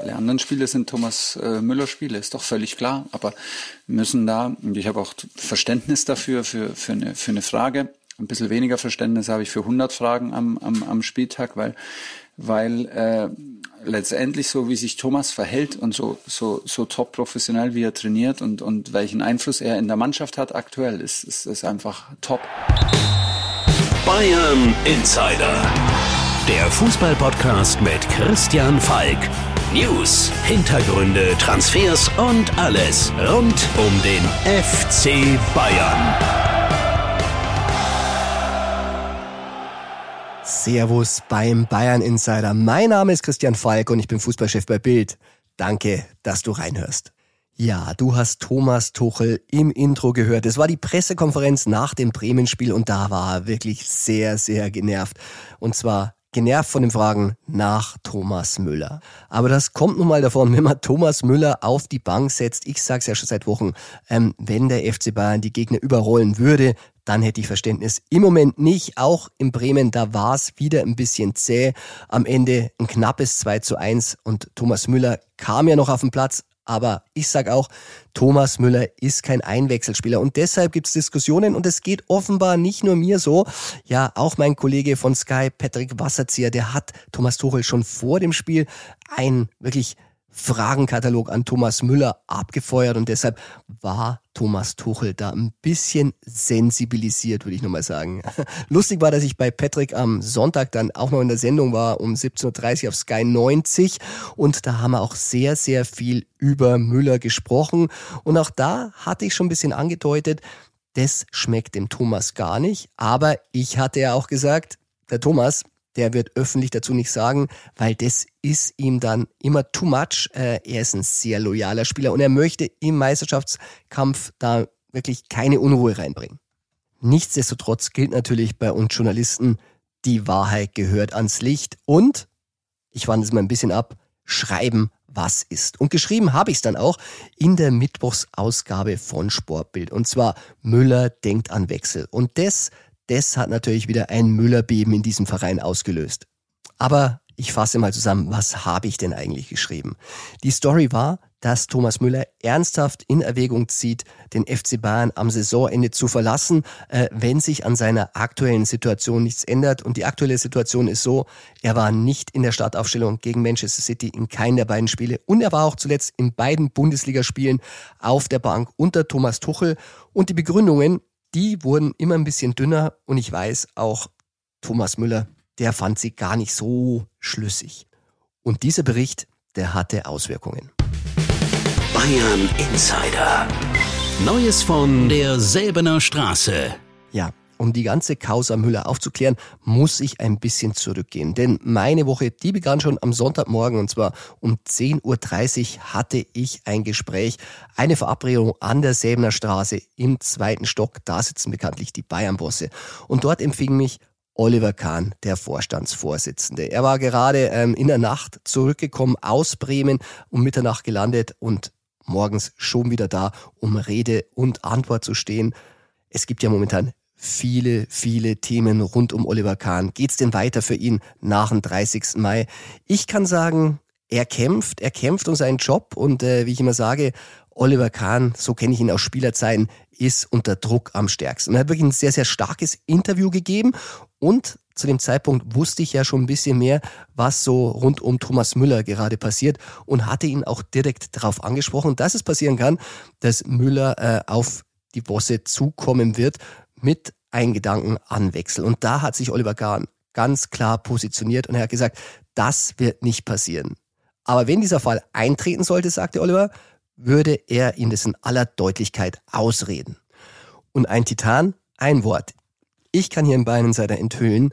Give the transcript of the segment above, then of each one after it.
Alle anderen Spiele sind Thomas äh, Müller Spiele, ist doch völlig klar. Aber müssen da, und ich habe auch Verständnis dafür, für, für, eine, für eine Frage. Ein bisschen weniger Verständnis habe ich für 100 Fragen am, am, am Spieltag, weil, weil äh, letztendlich so, wie sich Thomas verhält und so, so, so top professionell, wie er trainiert und, und welchen Einfluss er in der Mannschaft hat aktuell, ist, ist, ist einfach top. Bayern Insider. Der Fußballpodcast mit Christian Falk. News, Hintergründe, Transfers und alles rund um den FC Bayern. Servus beim Bayern Insider. Mein Name ist Christian Falk und ich bin Fußballchef bei Bild. Danke, dass du reinhörst. Ja, du hast Thomas Tuchel im Intro gehört. Es war die Pressekonferenz nach dem Bremen-Spiel und da war er wirklich sehr, sehr genervt. Und zwar genervt von den Fragen nach Thomas Müller. Aber das kommt nun mal davon, wenn man Thomas Müller auf die Bank setzt. Ich sag's ja schon seit Wochen, ähm, wenn der FC Bayern die Gegner überrollen würde, dann hätte ich Verständnis. Im Moment nicht. Auch in Bremen, da war es wieder ein bisschen zäh. Am Ende ein knappes 2 zu 1 und Thomas Müller kam ja noch auf den Platz, aber ich sage auch, Thomas Müller ist kein Einwechselspieler und deshalb gibt es Diskussionen und es geht offenbar nicht nur mir so. Ja, auch mein Kollege von Sky, Patrick Wasserzieher, der hat Thomas Tuchel schon vor dem Spiel ein wirklich Fragenkatalog an Thomas Müller abgefeuert und deshalb war Thomas Tuchel da ein bisschen sensibilisiert, würde ich nochmal sagen. Lustig war, dass ich bei Patrick am Sonntag dann auch noch in der Sendung war um 17.30 Uhr auf Sky 90 und da haben wir auch sehr, sehr viel über Müller gesprochen. Und auch da hatte ich schon ein bisschen angedeutet, das schmeckt dem Thomas gar nicht, aber ich hatte ja auch gesagt, der Thomas, der wird öffentlich dazu nicht sagen, weil das ist ihm dann immer too much. Äh, er ist ein sehr loyaler Spieler und er möchte im Meisterschaftskampf da wirklich keine Unruhe reinbringen. Nichtsdestotrotz gilt natürlich bei uns Journalisten, die Wahrheit gehört ans Licht und, ich wandle es mal ein bisschen ab, schreiben, was ist. Und geschrieben habe ich es dann auch in der Mittwochsausgabe von Sportbild. Und zwar Müller denkt an Wechsel. Und das das hat natürlich wieder ein Müllerbeben in diesem Verein ausgelöst. Aber ich fasse mal zusammen, was habe ich denn eigentlich geschrieben? Die Story war, dass Thomas Müller ernsthaft in Erwägung zieht, den FC Bayern am Saisonende zu verlassen, äh, wenn sich an seiner aktuellen Situation nichts ändert. Und die aktuelle Situation ist so, er war nicht in der Startaufstellung gegen Manchester City in keinem der beiden Spiele und er war auch zuletzt in beiden Bundesligaspielen auf der Bank unter Thomas Tuchel. Und die Begründungen, die wurden immer ein bisschen dünner und ich weiß auch Thomas Müller, der fand sie gar nicht so schlüssig. Und dieser Bericht, der hatte Auswirkungen. Bayern Insider. Neues von der Selbener Straße. Ja, um die ganze Causa Müller aufzuklären, muss ich ein bisschen zurückgehen. Denn meine Woche, die begann schon am Sonntagmorgen und zwar um 10.30 Uhr hatte ich ein Gespräch, eine Verabredung an der Säbener Straße im zweiten Stock. Da sitzen bekanntlich die Bayern-Bosse. Und dort empfing mich Oliver Kahn, der Vorstandsvorsitzende. Er war gerade ähm, in der Nacht zurückgekommen aus Bremen, um Mitternacht gelandet und morgens schon wieder da, um Rede und Antwort zu stehen. Es gibt ja momentan viele, viele Themen rund um Oliver Kahn. Geht's denn weiter für ihn nach dem 30. Mai? Ich kann sagen, er kämpft, er kämpft um seinen Job und äh, wie ich immer sage, Oliver Kahn, so kenne ich ihn aus Spielerzeiten, ist unter Druck am stärksten. Er hat wirklich ein sehr, sehr starkes Interview gegeben und zu dem Zeitpunkt wusste ich ja schon ein bisschen mehr, was so rund um Thomas Müller gerade passiert und hatte ihn auch direkt darauf angesprochen, dass es passieren kann, dass Müller äh, auf die Bosse zukommen wird mit einem Gedanken an Wechsel. Und da hat sich Oliver Kahn ganz klar positioniert und er hat gesagt, das wird nicht passieren. Aber wenn dieser Fall eintreten sollte, sagte Oliver, würde er ihn das in aller Deutlichkeit ausreden. Und ein Titan, ein Wort. Ich kann hier in Bayern enthüllen,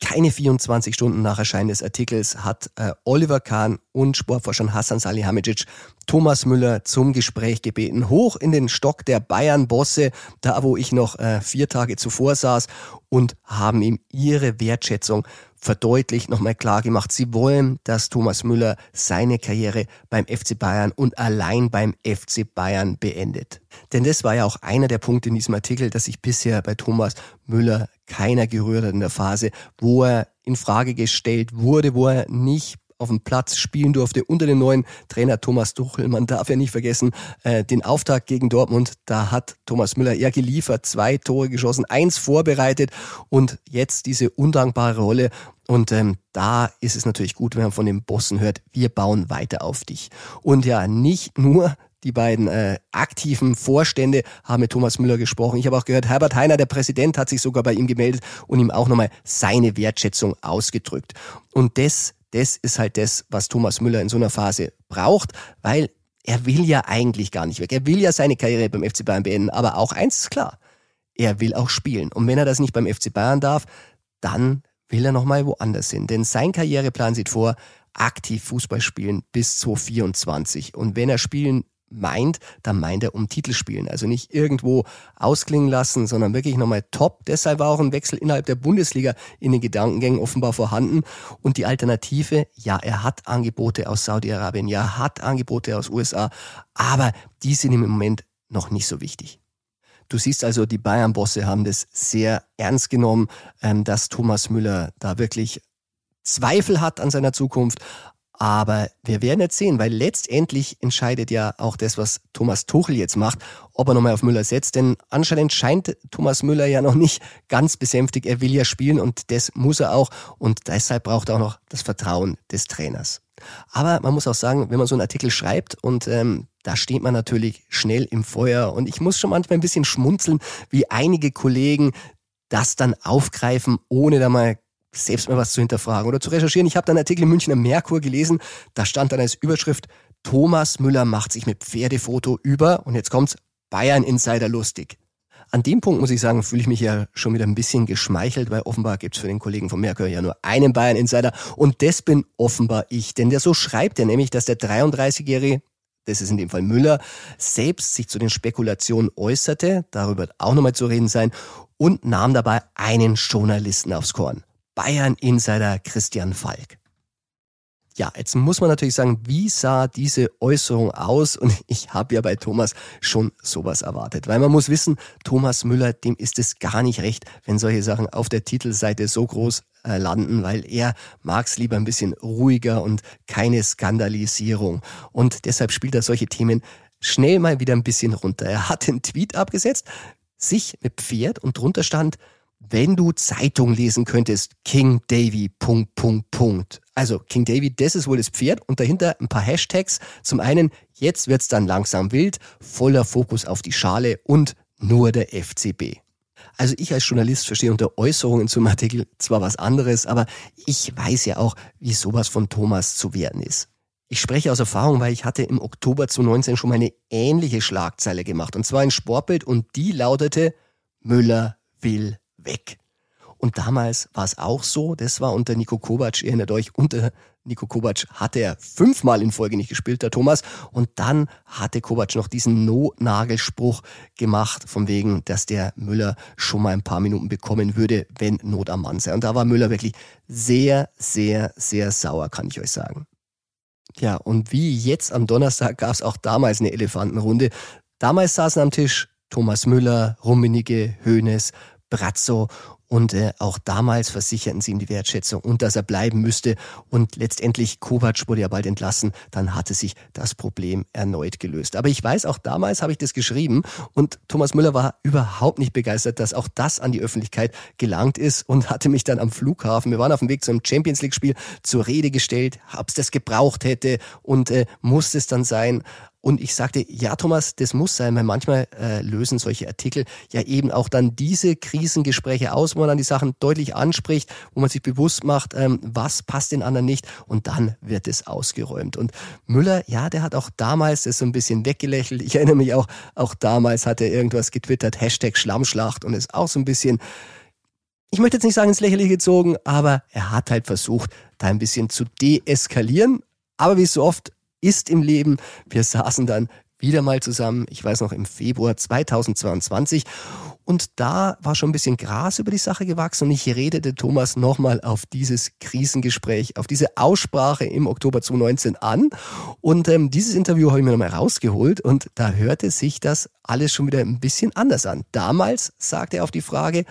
keine 24 Stunden nach Erscheinen des Artikels hat äh, Oliver Kahn und Sportforscher Hassan Salihamidzic Thomas Müller zum Gespräch gebeten, hoch in den Stock der Bayern-Bosse, da wo ich noch äh, vier Tage zuvor saß, und haben ihm ihre Wertschätzung verdeutlicht, nochmal klar gemacht. Sie wollen, dass Thomas Müller seine Karriere beim FC Bayern und allein beim FC Bayern beendet. Denn das war ja auch einer der Punkte in diesem Artikel, dass sich bisher bei Thomas Müller keiner gerührt hat in der Phase, wo er in Frage gestellt wurde, wo er nicht auf dem Platz spielen durfte unter dem neuen Trainer Thomas Tuchel. Man darf ja nicht vergessen, äh, den Auftakt gegen Dortmund, da hat Thomas Müller eher geliefert, zwei Tore geschossen, eins vorbereitet und jetzt diese undankbare Rolle. Und ähm, da ist es natürlich gut, wenn man von den Bossen hört, wir bauen weiter auf dich. Und ja, nicht nur die beiden äh, aktiven Vorstände haben mit Thomas Müller gesprochen. Ich habe auch gehört, Herbert Heiner, der Präsident, hat sich sogar bei ihm gemeldet und ihm auch nochmal seine Wertschätzung ausgedrückt. Und das, das ist halt das, was Thomas Müller in so einer Phase braucht, weil er will ja eigentlich gar nicht weg. Er will ja seine Karriere beim FC Bayern beenden. Aber auch eins ist klar, er will auch spielen. Und wenn er das nicht beim FC Bayern darf, dann will er nochmal woanders hin. Denn sein Karriereplan sieht vor, aktiv Fußball spielen bis 2024. Und wenn er spielen meint, dann meint er um Titel spielen. Also nicht irgendwo ausklingen lassen, sondern wirklich nochmal top. Deshalb war auch ein Wechsel innerhalb der Bundesliga in den Gedankengängen offenbar vorhanden. Und die Alternative, ja, er hat Angebote aus Saudi-Arabien, ja, hat Angebote aus USA, aber die sind im Moment noch nicht so wichtig. Du siehst also, die Bayern-Bosse haben das sehr ernst genommen, ähm, dass Thomas Müller da wirklich Zweifel hat an seiner Zukunft, aber wir werden jetzt sehen, weil letztendlich entscheidet ja auch das, was Thomas Tuchel jetzt macht, ob er nochmal auf Müller setzt. Denn anscheinend scheint Thomas Müller ja noch nicht ganz besänftigt. Er will ja spielen und das muss er auch. Und deshalb braucht er auch noch das Vertrauen des Trainers. Aber man muss auch sagen, wenn man so einen Artikel schreibt und ähm, da steht man natürlich schnell im Feuer. Und ich muss schon manchmal ein bisschen schmunzeln, wie einige Kollegen das dann aufgreifen, ohne da mal selbst mal was zu hinterfragen oder zu recherchieren. Ich habe einen Artikel im Münchner Merkur gelesen, da stand dann als Überschrift, Thomas Müller macht sich mit Pferdefoto über, und jetzt kommt's, Bayern Insider lustig. An dem Punkt muss ich sagen, fühle ich mich ja schon wieder ein bisschen geschmeichelt, weil offenbar gibt's für den Kollegen von Merkur ja nur einen Bayern Insider und das bin offenbar ich. Denn der so schreibt er nämlich, dass der 33-Jährige, das ist in dem Fall Müller, selbst sich zu den Spekulationen äußerte, darüber wird auch nochmal zu reden sein, und nahm dabei einen Journalisten aufs Korn. Bayern-Insider Christian Falk. Ja, jetzt muss man natürlich sagen, wie sah diese Äußerung aus? Und ich habe ja bei Thomas schon sowas erwartet. Weil man muss wissen, Thomas Müller, dem ist es gar nicht recht, wenn solche Sachen auf der Titelseite so groß äh, landen, weil er mag es lieber ein bisschen ruhiger und keine Skandalisierung. Und deshalb spielt er solche Themen schnell mal wieder ein bisschen runter. Er hat den Tweet abgesetzt, sich mit Pferd und drunter stand, wenn du Zeitung lesen könntest, King Davy, Punkt, Punkt, Punkt. Also King Davy, das ist wohl das Pferd und dahinter ein paar Hashtags. Zum einen, jetzt wird's dann langsam wild, voller Fokus auf die Schale und nur der FCB. Also ich als Journalist verstehe unter Äußerungen zum Artikel zwar was anderes, aber ich weiß ja auch, wie sowas von Thomas zu werden ist. Ich spreche aus Erfahrung, weil ich hatte im Oktober 2019 schon mal eine ähnliche Schlagzeile gemacht. Und zwar ein Sportbild und die lautete Müller will weg. Und damals war es auch so, das war unter Nico Kovac, ihr erinnert euch, unter Nico Kovac hatte er fünfmal in Folge nicht gespielt, der Thomas. Und dann hatte Kovac noch diesen No-Nagelspruch gemacht, von wegen, dass der Müller schon mal ein paar Minuten bekommen würde, wenn Not am Mann sei. Und da war Müller wirklich sehr, sehr, sehr sauer, kann ich euch sagen. Ja, und wie jetzt am Donnerstag gab es auch damals eine Elefantenrunde. Damals saßen am Tisch Thomas Müller, Rummenigge, Hoeneß, Brazzo und äh, auch damals versicherten sie ihm die Wertschätzung und dass er bleiben müsste. Und letztendlich, Kovac wurde ja bald entlassen, dann hatte sich das Problem erneut gelöst. Aber ich weiß, auch damals habe ich das geschrieben und Thomas Müller war überhaupt nicht begeistert, dass auch das an die Öffentlichkeit gelangt ist und hatte mich dann am Flughafen, wir waren auf dem Weg zum Champions League-Spiel, zur Rede gestellt, ob es das gebraucht hätte und äh, musste es dann sein. Und ich sagte, ja, Thomas, das muss sein, weil manchmal äh, lösen solche Artikel ja eben auch dann diese Krisengespräche aus, wo man dann die Sachen deutlich anspricht, wo man sich bewusst macht, ähm, was passt den anderen nicht und dann wird es ausgeräumt. Und Müller, ja, der hat auch damals das so ein bisschen weggelächelt. Ich erinnere mich auch, auch damals hat er irgendwas getwittert, Hashtag Schlammschlacht und ist auch so ein bisschen ich möchte jetzt nicht sagen ins Lächerliche gezogen, aber er hat halt versucht, da ein bisschen zu deeskalieren. Aber wie so oft ist im Leben. Wir saßen dann wieder mal zusammen, ich weiß noch im Februar 2022 und da war schon ein bisschen Gras über die Sache gewachsen und ich redete Thomas nochmal auf dieses Krisengespräch, auf diese Aussprache im Oktober 2019 an und ähm, dieses Interview habe ich mir nochmal rausgeholt und da hörte sich das alles schon wieder ein bisschen anders an. Damals sagte er auf die Frage,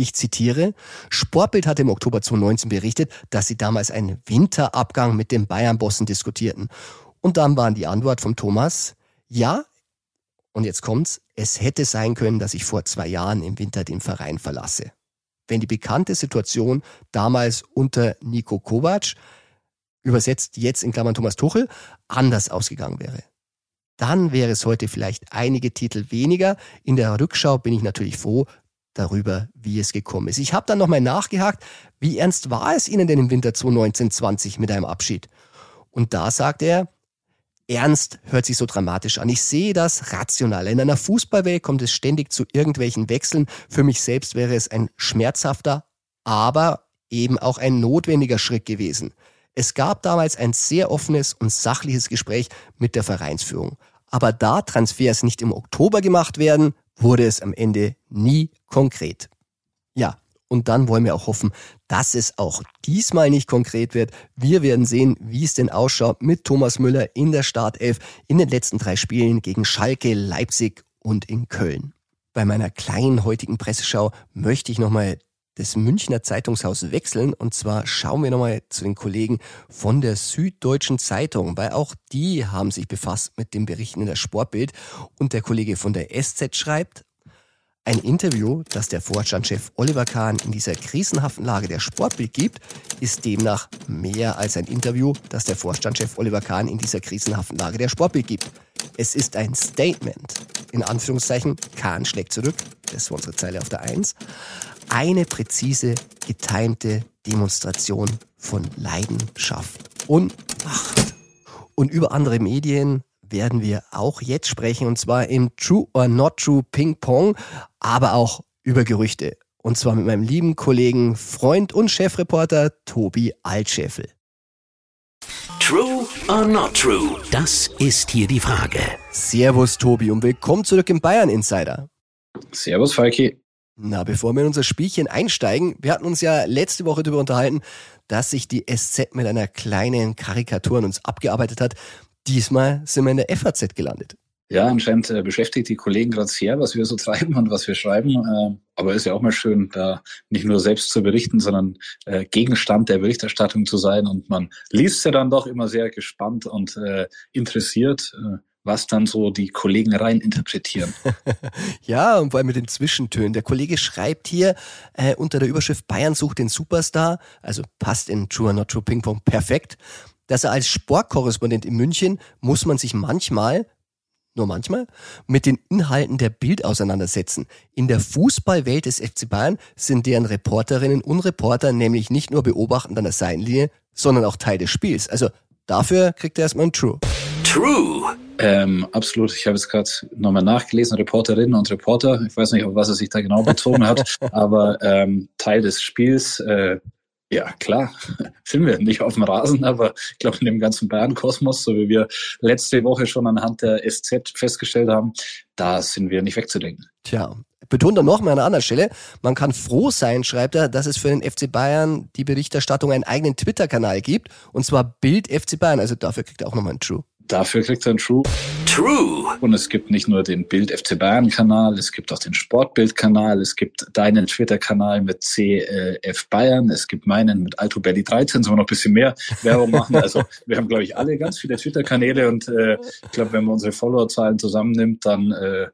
Ich zitiere, Sportbild hatte im Oktober 2019 berichtet, dass sie damals einen Winterabgang mit den Bayern-Bossen diskutierten. Und dann waren die Antwort vom Thomas, ja, und jetzt kommt's, es hätte sein können, dass ich vor zwei Jahren im Winter den Verein verlasse. Wenn die bekannte Situation damals unter Nico Kovac, übersetzt jetzt in Klammern Thomas Tuchel, anders ausgegangen wäre. Dann wäre es heute vielleicht einige Titel weniger. In der Rückschau bin ich natürlich froh, darüber, wie es gekommen ist. Ich habe dann nochmal nachgehakt, wie ernst war es Ihnen denn im Winter 2019-20 mit einem Abschied? Und da sagt er, Ernst hört sich so dramatisch an. Ich sehe das rational. In einer Fußballwelt kommt es ständig zu irgendwelchen Wechseln. Für mich selbst wäre es ein schmerzhafter, aber eben auch ein notwendiger Schritt gewesen. Es gab damals ein sehr offenes und sachliches Gespräch mit der Vereinsführung. Aber da Transfers nicht im Oktober gemacht werden, wurde es am Ende nie konkret. Ja, und dann wollen wir auch hoffen, dass es auch diesmal nicht konkret wird. Wir werden sehen, wie es denn ausschaut mit Thomas Müller in der Startelf in den letzten drei Spielen gegen Schalke, Leipzig und in Köln. Bei meiner kleinen heutigen Presseschau möchte ich nochmal das Münchner Zeitungshaus wechseln. Und zwar schauen wir nochmal zu den Kollegen von der Süddeutschen Zeitung, weil auch die haben sich befasst mit den Berichten in der Sportbild. Und der Kollege von der SZ schreibt, ein Interview, das der Vorstandschef Oliver Kahn in dieser krisenhaften Lage der Sportbild gibt, ist demnach mehr als ein Interview, das der Vorstandschef Oliver Kahn in dieser krisenhaften Lage der Sportbild gibt. Es ist ein Statement. In Anführungszeichen, Kahn schlägt zurück, das war unsere Zeile auf der Eins. Eine präzise, getimte Demonstration von Leidenschaft und Macht. Und über andere Medien werden wir auch jetzt sprechen, und zwar im True or Not True Ping Pong, aber auch über Gerüchte. Und zwar mit meinem lieben Kollegen, Freund und Chefreporter Tobi Altscheffel. True or not true? Das ist hier die Frage. Servus Tobi und willkommen zurück im Bayern Insider. Servus Falki. Na, bevor wir in unser Spielchen einsteigen, wir hatten uns ja letzte Woche darüber unterhalten, dass sich die SZ mit einer kleinen Karikatur an uns abgearbeitet hat. Diesmal sind wir in der FAZ gelandet. Ja, anscheinend äh, beschäftigt die Kollegen gerade sehr, was wir so treiben und was wir schreiben. Äh, aber ist ja auch mal schön, da nicht nur selbst zu berichten, sondern äh, Gegenstand der Berichterstattung zu sein. Und man liest ja dann doch immer sehr gespannt und äh, interessiert, äh, was dann so die Kollegen rein interpretieren. ja, und vor allem mit den Zwischentönen. Der Kollege schreibt hier äh, unter der Überschrift Bayern sucht den Superstar, also passt in True or Not True Ping Pong perfekt dass er als Sportkorrespondent in München muss man sich manchmal, nur manchmal, mit den Inhalten der Bild auseinandersetzen. In der Fußballwelt des FC Bayern sind deren Reporterinnen und Reporter nämlich nicht nur beobachtend an der Seitenlinie, sondern auch Teil des Spiels. Also dafür kriegt er erstmal ein True. True. Ähm, absolut. Ich habe jetzt gerade nochmal nachgelesen, Reporterinnen und Reporter. Ich weiß nicht, auf was er sich da genau bezogen hat, aber ähm, Teil des Spiels. Äh, ja, klar, sind wir nicht auf dem Rasen, aber ich glaube in dem ganzen Bayern-Kosmos, so wie wir letzte Woche schon anhand der SZ festgestellt haben, da sind wir nicht wegzudenken. Tja, betont er nochmal an einer anderen Stelle, man kann froh sein, schreibt er, dass es für den FC Bayern die Berichterstattung einen eigenen Twitter-Kanal gibt, und zwar Bild FC Bayern, also dafür kriegt er auch nochmal ein True. Dafür kriegt er ein True. True. Und es gibt nicht nur den Bild FC Bayern Kanal, es gibt auch den Sportbild Kanal, es gibt deinen Twitter Kanal mit CF Bayern, es gibt meinen mit Alto Belly 13, sollen wir noch ein bisschen mehr Werbung machen. Also wir haben, glaube ich, alle ganz viele Twitter Kanäle und äh, ich glaube, wenn man unsere Followerzahlen zusammennimmt, dann äh,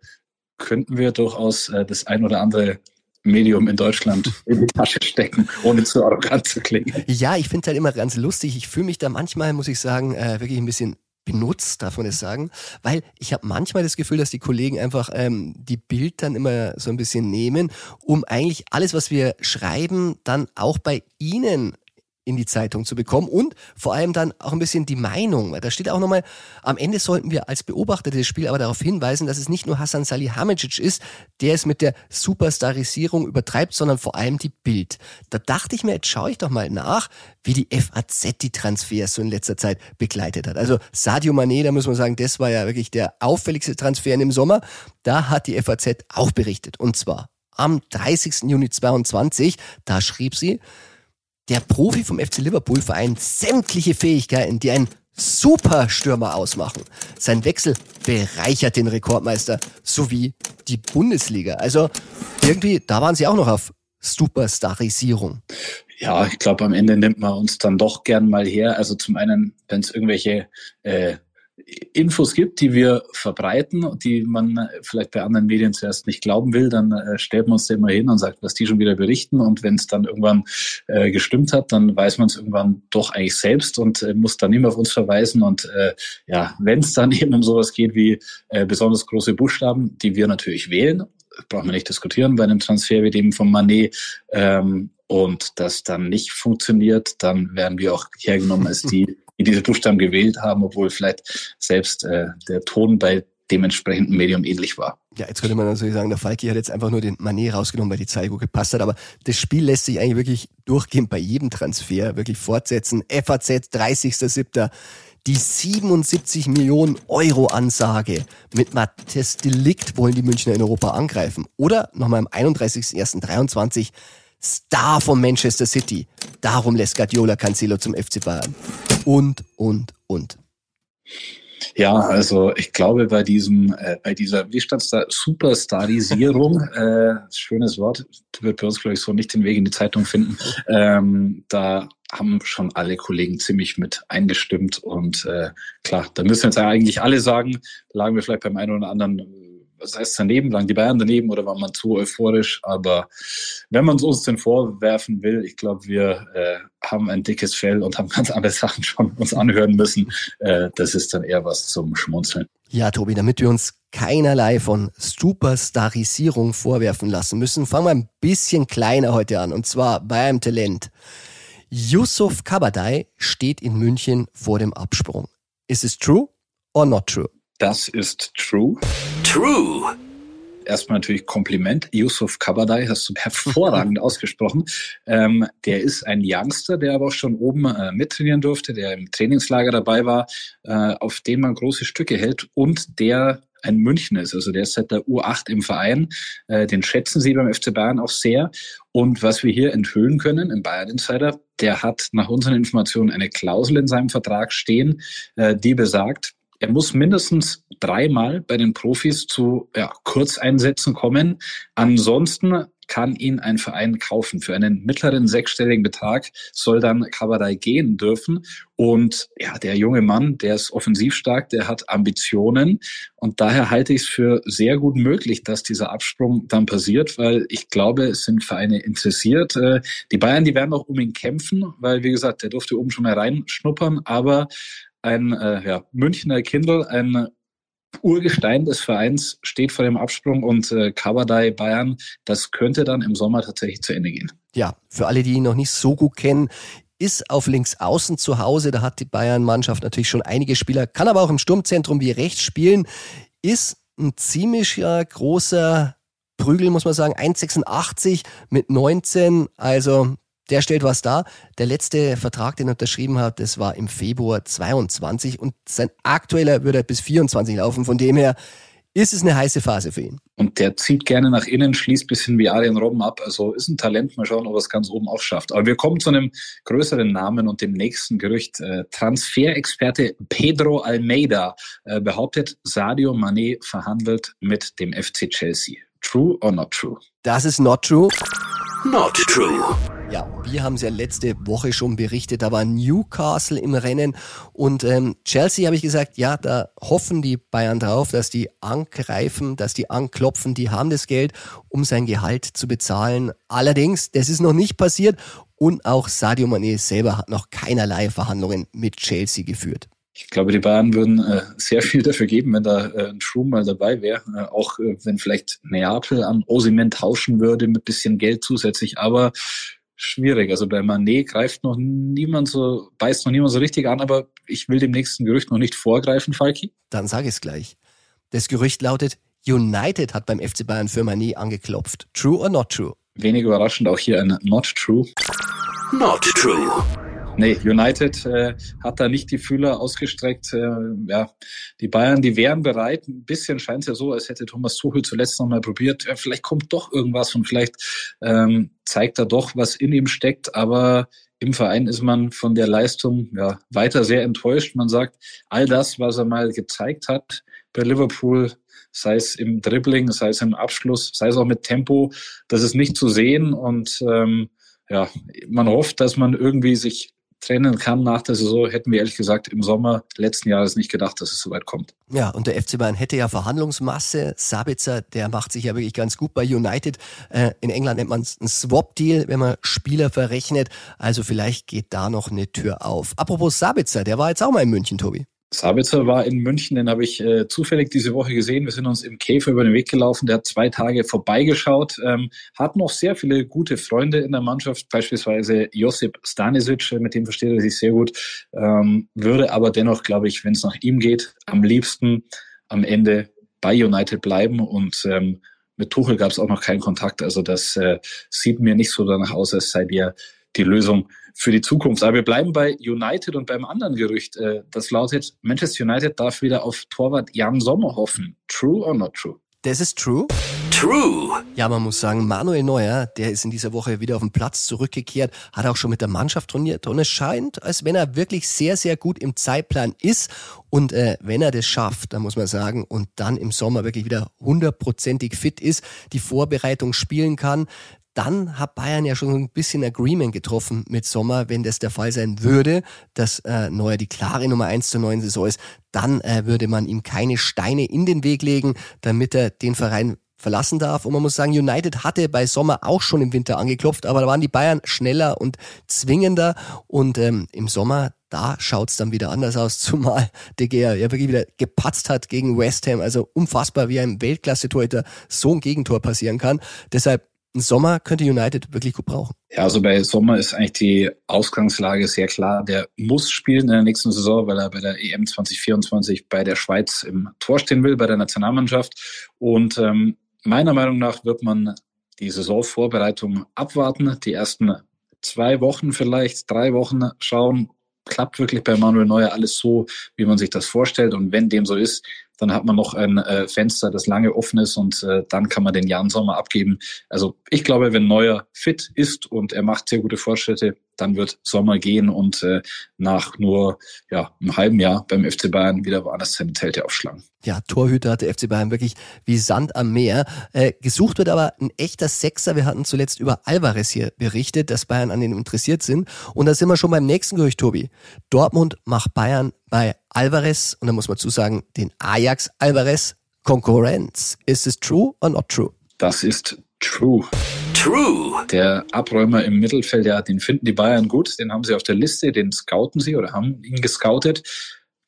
könnten wir durchaus äh, das ein oder andere Medium in Deutschland in die Tasche stecken, ohne zu arrogant zu klingen. Ja, ich finde halt immer ganz lustig. Ich fühle mich da manchmal, muss ich sagen, äh, wirklich ein bisschen benutzt, darf man das sagen, weil ich habe manchmal das Gefühl, dass die Kollegen einfach ähm, die Bild dann immer so ein bisschen nehmen, um eigentlich alles, was wir schreiben, dann auch bei ihnen in die Zeitung zu bekommen und vor allem dann auch ein bisschen die Meinung. Da steht auch nochmal, am Ende sollten wir als Beobachter des Spiels aber darauf hinweisen, dass es nicht nur Hassan Salihamidzic ist, der es mit der Superstarisierung übertreibt, sondern vor allem die Bild. Da dachte ich mir, jetzt schaue ich doch mal nach, wie die FAZ die Transfers so in letzter Zeit begleitet hat. Also Sadio Mané, da muss man sagen, das war ja wirklich der auffälligste Transfer im Sommer. Da hat die FAZ auch berichtet. Und zwar am 30. Juni 22, da schrieb sie, der Profi vom FC Liverpool vereint sämtliche Fähigkeiten, die einen Superstürmer ausmachen. Sein Wechsel bereichert den Rekordmeister sowie die Bundesliga. Also irgendwie, da waren sie auch noch auf Superstarisierung? Ja, ich glaube, am Ende nimmt man uns dann doch gern mal her. Also zum einen, wenn es irgendwelche äh, Infos gibt, die wir verbreiten, die man vielleicht bei anderen Medien zuerst nicht glauben will, dann äh, stellt man uns immer hin und sagt, was die schon wieder berichten. Und wenn es dann irgendwann äh, gestimmt hat, dann weiß man es irgendwann doch eigentlich selbst und äh, muss dann immer auf uns verweisen. Und äh, ja, wenn es dann eben um sowas geht wie äh, besonders große Buchstaben, die wir natürlich wählen, brauchen wir nicht diskutieren bei einem Transfer wie dem von Manet, ähm, und das dann nicht funktioniert, dann werden wir auch hergenommen als die die diese Buchstaben gewählt haben, obwohl vielleicht selbst äh, der Ton bei dem entsprechenden Medium ähnlich war. Ja, jetzt könnte man natürlich sagen, der Falki hat jetzt einfach nur den Manet rausgenommen, weil die Zahl gut gepasst hat, aber das Spiel lässt sich eigentlich wirklich durchgehend bei jedem Transfer wirklich fortsetzen. FAZ 30.07. Die 77 Millionen Euro Ansage mit Matthias Delikt wollen die Münchner in Europa angreifen. Oder nochmal am 31.01.23 Star von Manchester City. Darum lässt Guardiola Cancelo zum FC Bayern. Und, und, und. Ja, also ich glaube bei diesem, äh, bei dieser, wie stand da, Superstarisierung, äh, schönes Wort, wird bei uns, glaube ich, so nicht den Weg in die Zeitung finden. Ähm, da haben schon alle Kollegen ziemlich mit eingestimmt und äh, klar, da müssen jetzt eigentlich alle sagen, lagen wir vielleicht beim einen oder anderen was heißt daneben, lagen die Bayern daneben oder war man zu euphorisch? Aber wenn man es uns denn vorwerfen will, ich glaube, wir äh, haben ein dickes Fell und haben ganz andere Sachen schon uns anhören müssen. Äh, das ist dann eher was zum Schmunzeln. Ja, Tobi, damit wir uns keinerlei von Superstarisierung vorwerfen lassen müssen, fangen wir ein bisschen kleiner heute an. Und zwar bei einem Talent. Yusuf Kabadai steht in München vor dem Absprung. Is it true or not true? Das ist true. True. Erstmal natürlich Kompliment. Yusuf Kabadai hast du hervorragend ausgesprochen. Ähm, der ist ein Youngster, der aber auch schon oben äh, mittrainieren durfte, der im Trainingslager dabei war, äh, auf den man große Stücke hält und der ein Münchner ist. Also der ist seit der U8 im Verein. Äh, den schätzen sie beim FC Bayern auch sehr. Und was wir hier enthüllen können im Bayern Insider, der hat nach unseren Informationen eine Klausel in seinem Vertrag stehen, äh, die besagt, er muss mindestens dreimal bei den Profis zu ja, Kurzeinsätzen kommen. Ansonsten kann ihn ein Verein kaufen. Für einen mittleren sechsstelligen Betrag soll dann Kabadai gehen dürfen. Und ja, der junge Mann, der ist offensiv stark, der hat Ambitionen. Und daher halte ich es für sehr gut möglich, dass dieser Absprung dann passiert, weil ich glaube, es sind Vereine interessiert. Äh, die Bayern, die werden auch um ihn kämpfen, weil, wie gesagt, der durfte oben schon mal reinschnuppern. Aber ein äh, ja, Münchner Kindle, ein Urgestein des Vereins steht vor dem Absprung und äh, Kabadai Bayern, das könnte dann im Sommer tatsächlich zu Ende gehen. Ja, für alle, die ihn noch nicht so gut kennen, ist auf links außen zu Hause. Da hat die Bayern-Mannschaft natürlich schon einige Spieler, kann aber auch im Sturmzentrum wie rechts spielen. Ist ein ziemlich ja, großer Prügel, muss man sagen. 1,86 mit 19. Also der stellt was dar. Der letzte Vertrag, den er unterschrieben hat, das war im Februar 22 und sein aktueller würde bis 24 laufen. Von dem her ist es eine heiße Phase für ihn. Und der zieht gerne nach innen, schließt bisschen wie Arjen Robben ab. Also ist ein Talent. Mal schauen, ob er es ganz oben auch schafft. Aber wir kommen zu einem größeren Namen und dem nächsten Gerücht. Äh, Transferexperte Pedro Almeida äh, behauptet, Sadio Mané verhandelt mit dem FC Chelsea. True or not true? Das ist not true. Not true. Ja, wir haben es ja letzte Woche schon berichtet, da war Newcastle im Rennen und ähm, Chelsea habe ich gesagt, ja, da hoffen die Bayern drauf, dass die angreifen, dass die anklopfen, die haben das Geld, um sein Gehalt zu bezahlen. Allerdings, das ist noch nicht passiert und auch Sadio Mané selber hat noch keinerlei Verhandlungen mit Chelsea geführt. Ich glaube, die Bayern würden äh, sehr viel dafür geben, wenn da äh, ein Schrum mal dabei wäre. Äh, auch äh, wenn vielleicht Neapel an Osimen tauschen würde mit bisschen Geld zusätzlich. Aber schwierig. Also bei Manet greift noch niemand so, beißt noch niemand so richtig an, aber ich will dem nächsten Gerücht noch nicht vorgreifen, Falki. Dann sage ich es gleich. Das Gerücht lautet, United hat beim FC Bayern für Manet angeklopft. True or not true? Wenig überraschend auch hier ein Not True. Not true. Nee, United äh, hat da nicht die Fühler ausgestreckt. Äh, ja, die Bayern, die wären bereit. Ein bisschen scheint es ja so, als hätte Thomas Tuchel zuletzt noch mal probiert. Ja, vielleicht kommt doch irgendwas und vielleicht ähm, zeigt er doch, was in ihm steckt. Aber im Verein ist man von der Leistung ja weiter sehr enttäuscht. Man sagt, all das, was er mal gezeigt hat, bei Liverpool, sei es im Dribbling, sei es im Abschluss, sei es auch mit Tempo, das ist nicht zu sehen und ähm, ja, man hofft, dass man irgendwie sich trennen kann nach der Saison, hätten wir ehrlich gesagt im Sommer letzten Jahres nicht gedacht, dass es so weit kommt. Ja, und der FC Bayern hätte ja Verhandlungsmasse. Sabitzer, der macht sich ja wirklich ganz gut bei United. Äh, in England nennt man es ein Swap-Deal, wenn man Spieler verrechnet. Also vielleicht geht da noch eine Tür auf. Apropos Sabitzer, der war jetzt auch mal in München, Tobi. Sabitzer war in München, den habe ich äh, zufällig diese Woche gesehen. Wir sind uns im Käfer über den Weg gelaufen. Der hat zwei Tage vorbeigeschaut, ähm, hat noch sehr viele gute Freunde in der Mannschaft, beispielsweise Josip Stanisic, mit dem versteht er sich sehr gut, ähm, würde aber dennoch, glaube ich, wenn es nach ihm geht, am liebsten am Ende bei United bleiben und ähm, mit Tuchel gab es auch noch keinen Kontakt. Also das äh, sieht mir nicht so danach aus, als sei der die Lösung für die Zukunft. Aber wir bleiben bei United und beim anderen Gerücht. Äh, das lautet, Manchester United darf wieder auf Torwart Jan Sommer hoffen. True or not true? Das ist true. True. Ja, man muss sagen, Manuel Neuer, der ist in dieser Woche wieder auf den Platz zurückgekehrt, hat auch schon mit der Mannschaft trainiert und es scheint, als wenn er wirklich sehr, sehr gut im Zeitplan ist und äh, wenn er das schafft, dann muss man sagen, und dann im Sommer wirklich wieder hundertprozentig fit ist, die Vorbereitung spielen kann, dann hat Bayern ja schon ein bisschen Agreement getroffen mit Sommer, wenn das der Fall sein würde, dass äh, Neuer die klare Nummer eins zur neuen Saison ist, dann äh, würde man ihm keine Steine in den Weg legen, damit er den Verein verlassen darf. Und man muss sagen, United hatte bei Sommer auch schon im Winter angeklopft, aber da waren die Bayern schneller und zwingender. Und ähm, im Sommer, da schaut's dann wieder anders aus, zumal De Gea ja wirklich wieder gepatzt hat gegen West Ham. Also unfassbar, wie ein Weltklasse-Torhüter so ein Gegentor passieren kann. Deshalb Sommer könnte United wirklich gut brauchen. Ja, also bei Sommer ist eigentlich die Ausgangslage sehr klar. Der muss spielen in der nächsten Saison, weil er bei der EM 2024 bei der Schweiz im Tor stehen will, bei der Nationalmannschaft. Und ähm, meiner Meinung nach wird man die Saisonvorbereitung abwarten, die ersten zwei Wochen vielleicht, drei Wochen schauen, klappt wirklich bei Manuel Neuer alles so, wie man sich das vorstellt. Und wenn dem so ist, dann hat man noch ein äh, Fenster, das lange offen ist und äh, dann kann man den Jan Sommer abgeben. Also ich glaube, wenn Neuer fit ist und er macht sehr gute Fortschritte, dann wird Sommer gehen und äh, nach nur ja, einem halben Jahr beim FC Bayern wieder woanders seine Zelte aufschlagen. Ja, Torhüter hat der FC Bayern wirklich wie Sand am Meer. Äh, gesucht wird aber ein echter Sechser. Wir hatten zuletzt über Alvarez hier berichtet, dass Bayern an ihn interessiert sind. Und da sind wir schon beim nächsten Gerücht, Tobi. Dortmund macht Bayern bei Alvarez, und da muss man zu sagen, den Ajax Alvarez Konkurrenz. Ist es true or not true? Das ist true. True. Der Abräumer im Mittelfeld, ja, den finden die Bayern gut, den haben sie auf der Liste, den scouten sie oder haben ihn gescoutet.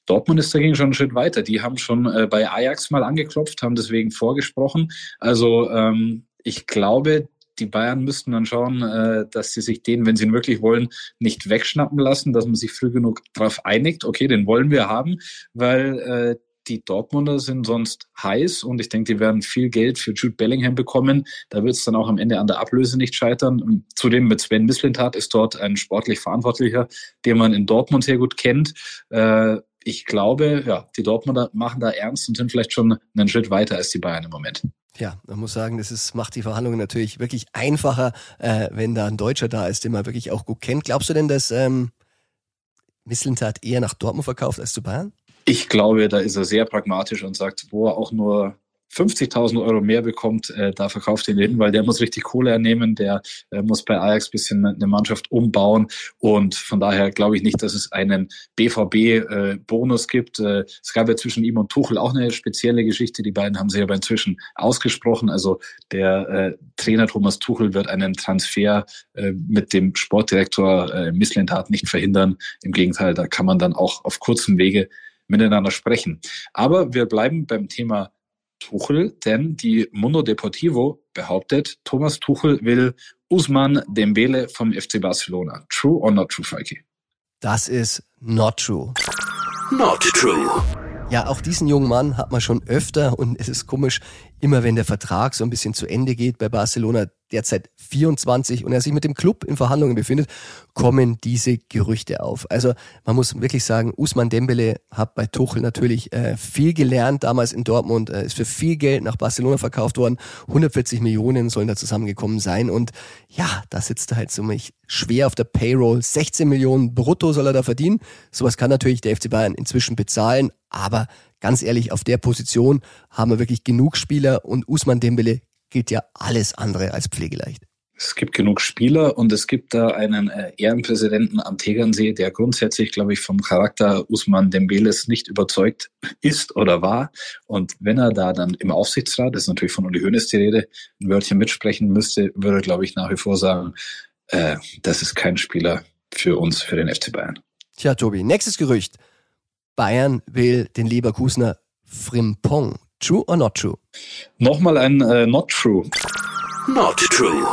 Dortmund ist dagegen schon einen Schritt weiter. Die haben schon äh, bei Ajax mal angeklopft, haben deswegen vorgesprochen. Also ähm, ich glaube, die Bayern müssten dann schauen, äh, dass sie sich den, wenn sie ihn wirklich wollen, nicht wegschnappen lassen, dass man sich früh genug darauf einigt, okay, den wollen wir haben, weil äh, die Dortmunder sind sonst heiß und ich denke, die werden viel Geld für Jude Bellingham bekommen. Da wird es dann auch am Ende an der Ablöse nicht scheitern. Zudem mit Sven Mislintat ist dort ein sportlich Verantwortlicher, den man in Dortmund sehr gut kennt. Äh, ich glaube, ja, die Dortmunder machen da ernst und sind vielleicht schon einen Schritt weiter als die Bayern im Moment. Ja, man muss sagen, das ist, macht die Verhandlungen natürlich wirklich einfacher, äh, wenn da ein Deutscher da ist, den man wirklich auch gut kennt. Glaubst du denn, dass ähm, Mislintat eher nach Dortmund verkauft als zu Bayern? Ich glaube, da ist er sehr pragmatisch und sagt, wo er auch nur 50.000 Euro mehr bekommt, äh, da verkauft ihn hin, weil der muss richtig Kohle ernehmen, der äh, muss bei Ajax bisschen eine Mannschaft umbauen. Und von daher glaube ich nicht, dass es einen BVB-Bonus äh, gibt. Äh, es gab ja zwischen ihm und Tuchel auch eine spezielle Geschichte, die beiden haben sich aber inzwischen ausgesprochen, also der äh, Trainer Thomas Tuchel wird einen Transfer äh, mit dem Sportdirektor äh, Misslentat nicht verhindern, im Gegenteil, da kann man dann auch auf kurzem Wege miteinander sprechen. Aber wir bleiben beim Thema Tuchel, denn die Mundo Deportivo behauptet, Thomas Tuchel will Usman Dembele vom FC Barcelona. True or not true, Falki? Das ist not true. Not true. Ja, auch diesen jungen Mann hat man schon öfter und es ist komisch, immer wenn der Vertrag so ein bisschen zu Ende geht bei Barcelona, derzeit 24 und er sich mit dem Club in Verhandlungen befindet, kommen diese Gerüchte auf. Also man muss wirklich sagen, Usman Dembele hat bei Tuchel natürlich äh, viel gelernt, damals in Dortmund, äh, ist für viel Geld nach Barcelona verkauft worden. 140 Millionen sollen da zusammengekommen sein und ja, da sitzt er halt so mich schwer auf der Payroll. 16 Millionen brutto soll er da verdienen. Sowas kann natürlich der FC Bayern inzwischen bezahlen, aber ganz ehrlich, auf der Position haben wir wirklich genug Spieler und Usman Dembele gilt ja alles andere als pflegeleicht. Es gibt genug Spieler und es gibt da einen äh, Ehrenpräsidenten am Tegernsee, der grundsätzlich, glaube ich, vom Charakter Usman Dembeles nicht überzeugt ist oder war. Und wenn er da dann im Aufsichtsrat, das ist natürlich von Uli Hoeneß die Rede, ein Wörtchen mitsprechen müsste, würde er, glaube ich, nach wie vor sagen, äh, das ist kein Spieler für uns, für den FC Bayern. Tja, Tobi, nächstes Gerücht. Bayern will den Leverkusener Frimpong. True or not true? Nochmal ein äh, not true. Not true.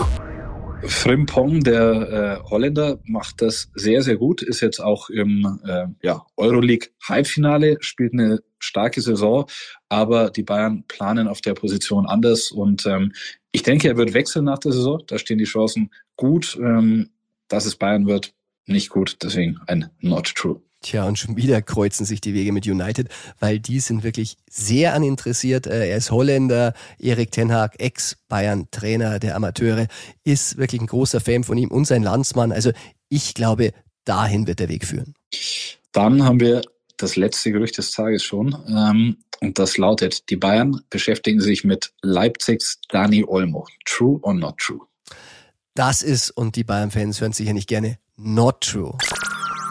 Frimpong, der äh, Holländer, macht das sehr, sehr gut, ist jetzt auch im äh, ja, Euroleague Halbfinale, spielt eine starke Saison, aber die Bayern planen auf der Position anders und ähm, ich denke, er wird wechseln nach der Saison, da stehen die Chancen gut, ähm, dass es Bayern wird, nicht gut, deswegen ein Not True. Tja, und schon wieder kreuzen sich die Wege mit United, weil die sind wirklich sehr an interessiert. Äh, er ist Holländer, Erik Ten Hag, Ex-Bayern-Trainer der Amateure, ist wirklich ein großer Fan von ihm und sein Landsmann. Also ich glaube, dahin wird der Weg führen. Dann haben wir das letzte Gerücht des Tages schon. Ähm, und das lautet, die Bayern beschäftigen sich mit Leipzigs Dani Olmo. True or not true? Das ist, und die Bayern-Fans hören sicher nicht gerne, not true.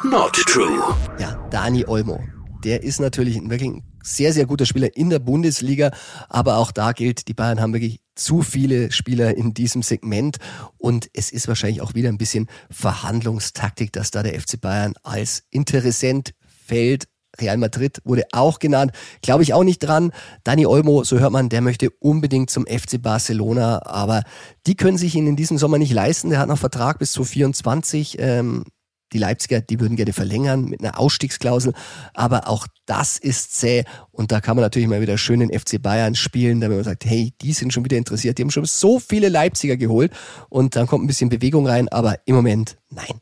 Not true. Ja, Dani Olmo. Der ist natürlich wirklich ein sehr, sehr guter Spieler in der Bundesliga. Aber auch da gilt, die Bayern haben wirklich zu viele Spieler in diesem Segment. Und es ist wahrscheinlich auch wieder ein bisschen Verhandlungstaktik, dass da der FC Bayern als Interessent fällt. Real Madrid wurde auch genannt. Glaube ich auch nicht dran. Dani Olmo, so hört man, der möchte unbedingt zum FC Barcelona. Aber die können sich ihn in diesem Sommer nicht leisten. Der hat noch Vertrag bis zu 24. Ähm, die Leipziger, die würden gerne verlängern mit einer Ausstiegsklausel, aber auch das ist zäh. Und da kann man natürlich mal wieder schön den FC Bayern spielen, damit man sagt, hey, die sind schon wieder interessiert, die haben schon so viele Leipziger geholt. Und dann kommt ein bisschen Bewegung rein, aber im Moment nein.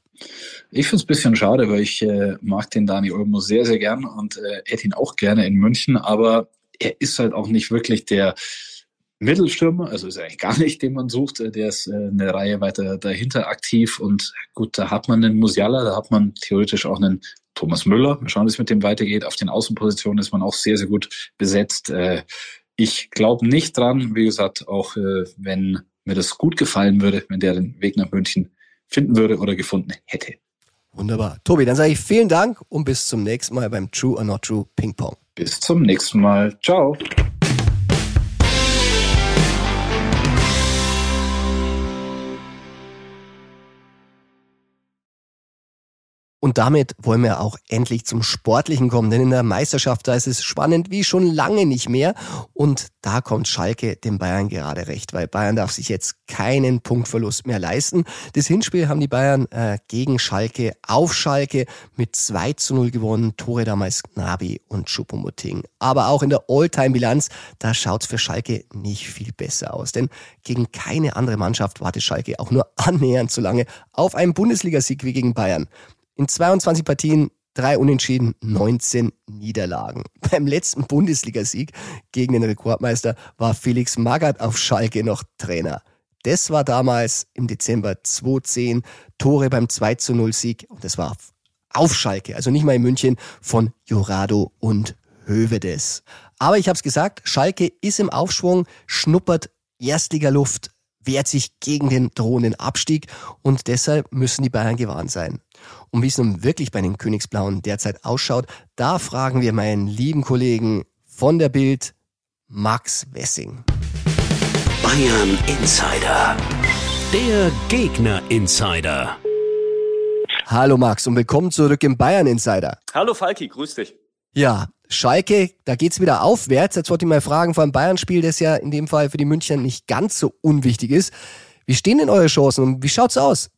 Ich finde es ein bisschen schade, weil ich äh, mag den Dani Olmo sehr, sehr gern und äh, hätte ihn auch gerne in München, aber er ist halt auch nicht wirklich der Mittelstürmer, also ist eigentlich gar nicht, den man sucht. Der ist äh, eine Reihe weiter dahinter aktiv und gut, da hat man einen Musiala, da hat man theoretisch auch einen Thomas Müller. Wir schauen, wie es mit dem weitergeht. Auf den Außenpositionen ist man auch sehr, sehr gut besetzt. Äh, ich glaube nicht dran, wie gesagt, auch äh, wenn mir das gut gefallen würde, wenn der den Weg nach München finden würde oder gefunden hätte. Wunderbar. Tobi, dann sage ich vielen Dank und bis zum nächsten Mal beim True or Not True Ping Pong. Bis zum nächsten Mal. Ciao. Und damit wollen wir auch endlich zum Sportlichen kommen, denn in der Meisterschaft, da ist es spannend wie schon lange nicht mehr. Und da kommt Schalke dem Bayern gerade recht, weil Bayern darf sich jetzt keinen Punktverlust mehr leisten. Das Hinspiel haben die Bayern äh, gegen Schalke auf Schalke mit 2 zu 0 gewonnen. Tore damals Gnabi und Schuppomoting. Aber auch in der All-Time-Bilanz, da schaut's für Schalke nicht viel besser aus. Denn gegen keine andere Mannschaft wartet Schalke auch nur annähernd so lange auf einen Bundesligasieg wie gegen Bayern. In 22 Partien drei Unentschieden, 19 Niederlagen. Beim letzten Bundesligasieg gegen den Rekordmeister war Felix Magath auf Schalke noch Trainer. Das war damals im Dezember 2010 Tore beim 2 zu 0 Sieg und das war auf Schalke, also nicht mal in München von Jurado und Hövedes. Aber ich habe es gesagt, Schalke ist im Aufschwung, schnuppert Erstligaluft, wehrt sich gegen den drohenden Abstieg und deshalb müssen die Bayern gewarnt sein. Und wie es nun wirklich bei den Königsblauen derzeit ausschaut, da fragen wir meinen lieben Kollegen von der Bild, Max Wessing. Bayern Insider. Der Gegner Insider. Hallo Max und willkommen zurück im Bayern Insider. Hallo Falki, grüß dich. Ja, Schalke, da geht's wieder aufwärts. Jetzt wollte ich mal fragen vor einem Bayern-Spiel, das ja in dem Fall für die Münchner nicht ganz so unwichtig ist. Wie stehen denn eure Chancen und wie schaut's aus?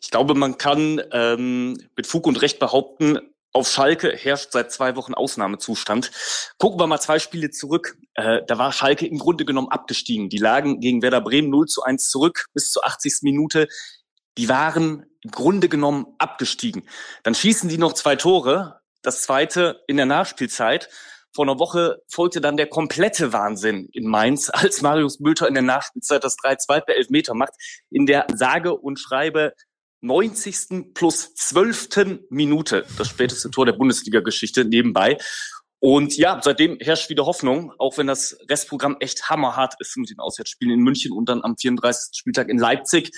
Ich glaube, man kann ähm, mit Fug und Recht behaupten, auf Schalke herrscht seit zwei Wochen Ausnahmezustand. Gucken wir mal zwei Spiele zurück. Äh, da war Schalke im Grunde genommen abgestiegen. Die lagen gegen Werder Bremen 0 zu 1 zurück bis zur 80. Minute. Die waren im Grunde genommen abgestiegen. Dann schießen die noch zwei Tore. Das zweite in der Nachspielzeit. Vor einer Woche folgte dann der komplette Wahnsinn in Mainz, als Marius Mülter in der Nachspielzeit das 3-2 per Elfmeter macht. In der sage und schreibe 90. plus 12. Minute, das späteste Tor der Bundesliga-Geschichte nebenbei. Und ja, seitdem herrscht wieder Hoffnung, auch wenn das Restprogramm echt hammerhart ist mit den Auswärtsspielen in München und dann am 34. Spieltag in Leipzig.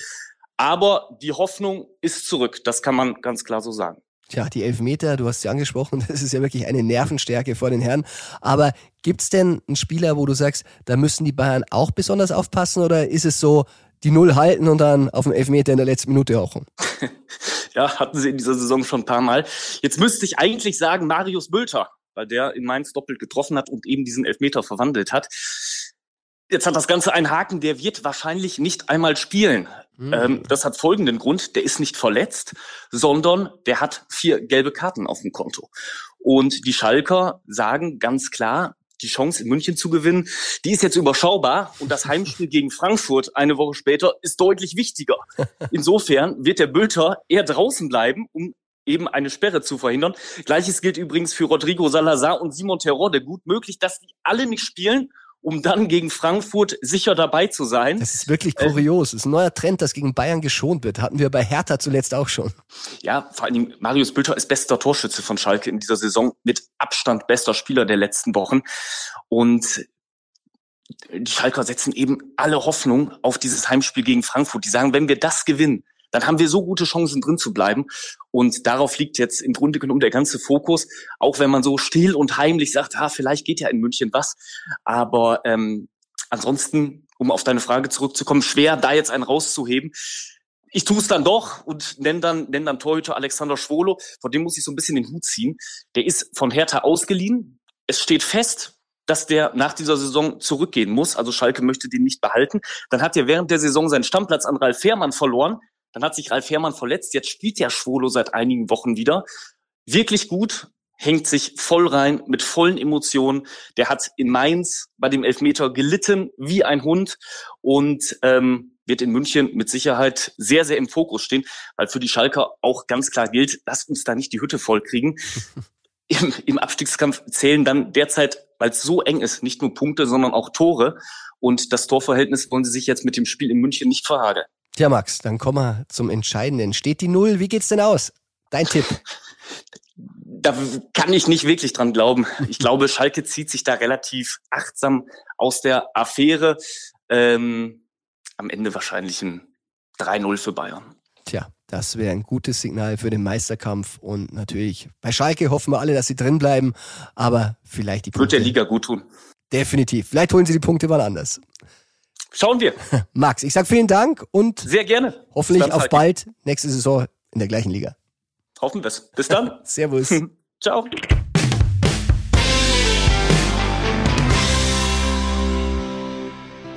Aber die Hoffnung ist zurück, das kann man ganz klar so sagen. Tja, die Elfmeter, du hast sie angesprochen, das ist ja wirklich eine Nervenstärke vor den Herren. Aber gibt's denn einen Spieler, wo du sagst, da müssen die Bayern auch besonders aufpassen oder ist es so, die Null halten und dann auf dem Elfmeter in der letzten Minute rauchen? ja, hatten sie in dieser Saison schon ein paar Mal. Jetzt müsste ich eigentlich sagen, Marius Bülter, weil der in Mainz doppelt getroffen hat und eben diesen Elfmeter verwandelt hat. Jetzt hat das Ganze einen Haken, der wird wahrscheinlich nicht einmal spielen. Mhm. Ähm, das hat folgenden Grund, der ist nicht verletzt, sondern der hat vier gelbe Karten auf dem Konto. Und die Schalker sagen ganz klar, die Chance in München zu gewinnen, die ist jetzt überschaubar und das Heimspiel gegen Frankfurt eine Woche später ist deutlich wichtiger. Insofern wird der Bülter eher draußen bleiben, um eben eine Sperre zu verhindern. Gleiches gilt übrigens für Rodrigo Salazar und Simon Terrode. Gut möglich, dass die alle nicht spielen um dann gegen Frankfurt sicher dabei zu sein. Das ist wirklich kurios. Das ist ein neuer Trend, dass gegen Bayern geschont wird. Hatten wir bei Hertha zuletzt auch schon. Ja, vor allen Dingen Marius Bülter ist bester Torschütze von Schalke in dieser Saison, mit Abstand bester Spieler der letzten Wochen. Und die Schalker setzen eben alle Hoffnung auf dieses Heimspiel gegen Frankfurt. Die sagen, wenn wir das gewinnen, dann haben wir so gute Chancen drin zu bleiben. Und darauf liegt jetzt im Grunde genommen der ganze Fokus, auch wenn man so still und heimlich sagt, ah, vielleicht geht ja in München was. Aber ähm, ansonsten, um auf deine Frage zurückzukommen, schwer da jetzt einen rauszuheben. Ich tue es dann doch und nenne dann, nenn dann Torhüter Alexander Schwolo. Vor dem muss ich so ein bisschen den Hut ziehen. Der ist von Hertha ausgeliehen. Es steht fest, dass der nach dieser Saison zurückgehen muss. Also Schalke möchte den nicht behalten. Dann hat er während der Saison seinen Stammplatz an Ralf Fährmann verloren. Dann hat sich Ralf Herrmann verletzt. Jetzt spielt ja Schwolo seit einigen Wochen wieder. Wirklich gut, hängt sich voll rein mit vollen Emotionen. Der hat in Mainz bei dem Elfmeter gelitten wie ein Hund und ähm, wird in München mit Sicherheit sehr, sehr im Fokus stehen, weil für die Schalker auch ganz klar gilt, lasst uns da nicht die Hütte voll kriegen. Im, Im Abstiegskampf zählen dann derzeit, weil es so eng ist, nicht nur Punkte, sondern auch Tore. Und das Torverhältnis wollen sie sich jetzt mit dem Spiel in München nicht verhageln. Tja, Max, dann kommen wir zum Entscheidenden. Steht die Null? Wie geht's denn aus? Dein Tipp. Da kann ich nicht wirklich dran glauben. Ich glaube, Schalke zieht sich da relativ achtsam aus der Affäre. Ähm, am Ende wahrscheinlich ein 3-0 für Bayern. Tja, das wäre ein gutes Signal für den Meisterkampf. Und natürlich, bei Schalke hoffen wir alle, dass sie drin bleiben. Aber vielleicht die Punkte. Wird der Liga gut tun. Definitiv. Vielleicht holen sie die Punkte mal anders. Schauen wir. Max, ich sag vielen Dank und sehr gerne. Hoffentlich auf bald nächste Saison in der gleichen Liga. Hoffen wir es. Bis dann. Servus. Ciao.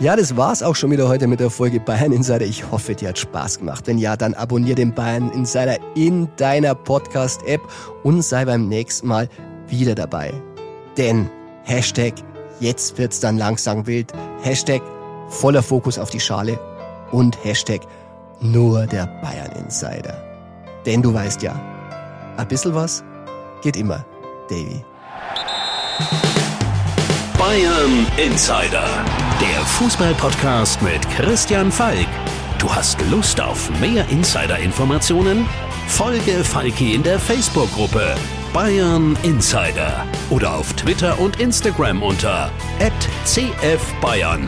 Ja, das war's auch schon wieder heute mit der Folge Bayern Insider. Ich hoffe, dir hat Spaß gemacht. Wenn ja, dann abonniere den Bayern Insider in deiner Podcast-App und sei beim nächsten Mal wieder dabei. Denn Hashtag jetzt wird's dann langsam wild. Hashtag voller Fokus auf die Schale und Hashtag nur der Bayern Insider. Denn du weißt ja, ein bisschen was geht immer, Davy. Bayern Insider, der Fußballpodcast mit Christian Falk. Du hast Lust auf mehr Insider-Informationen? Folge Falki in der Facebook-Gruppe Bayern Insider oder auf Twitter und Instagram unter @cfbayern.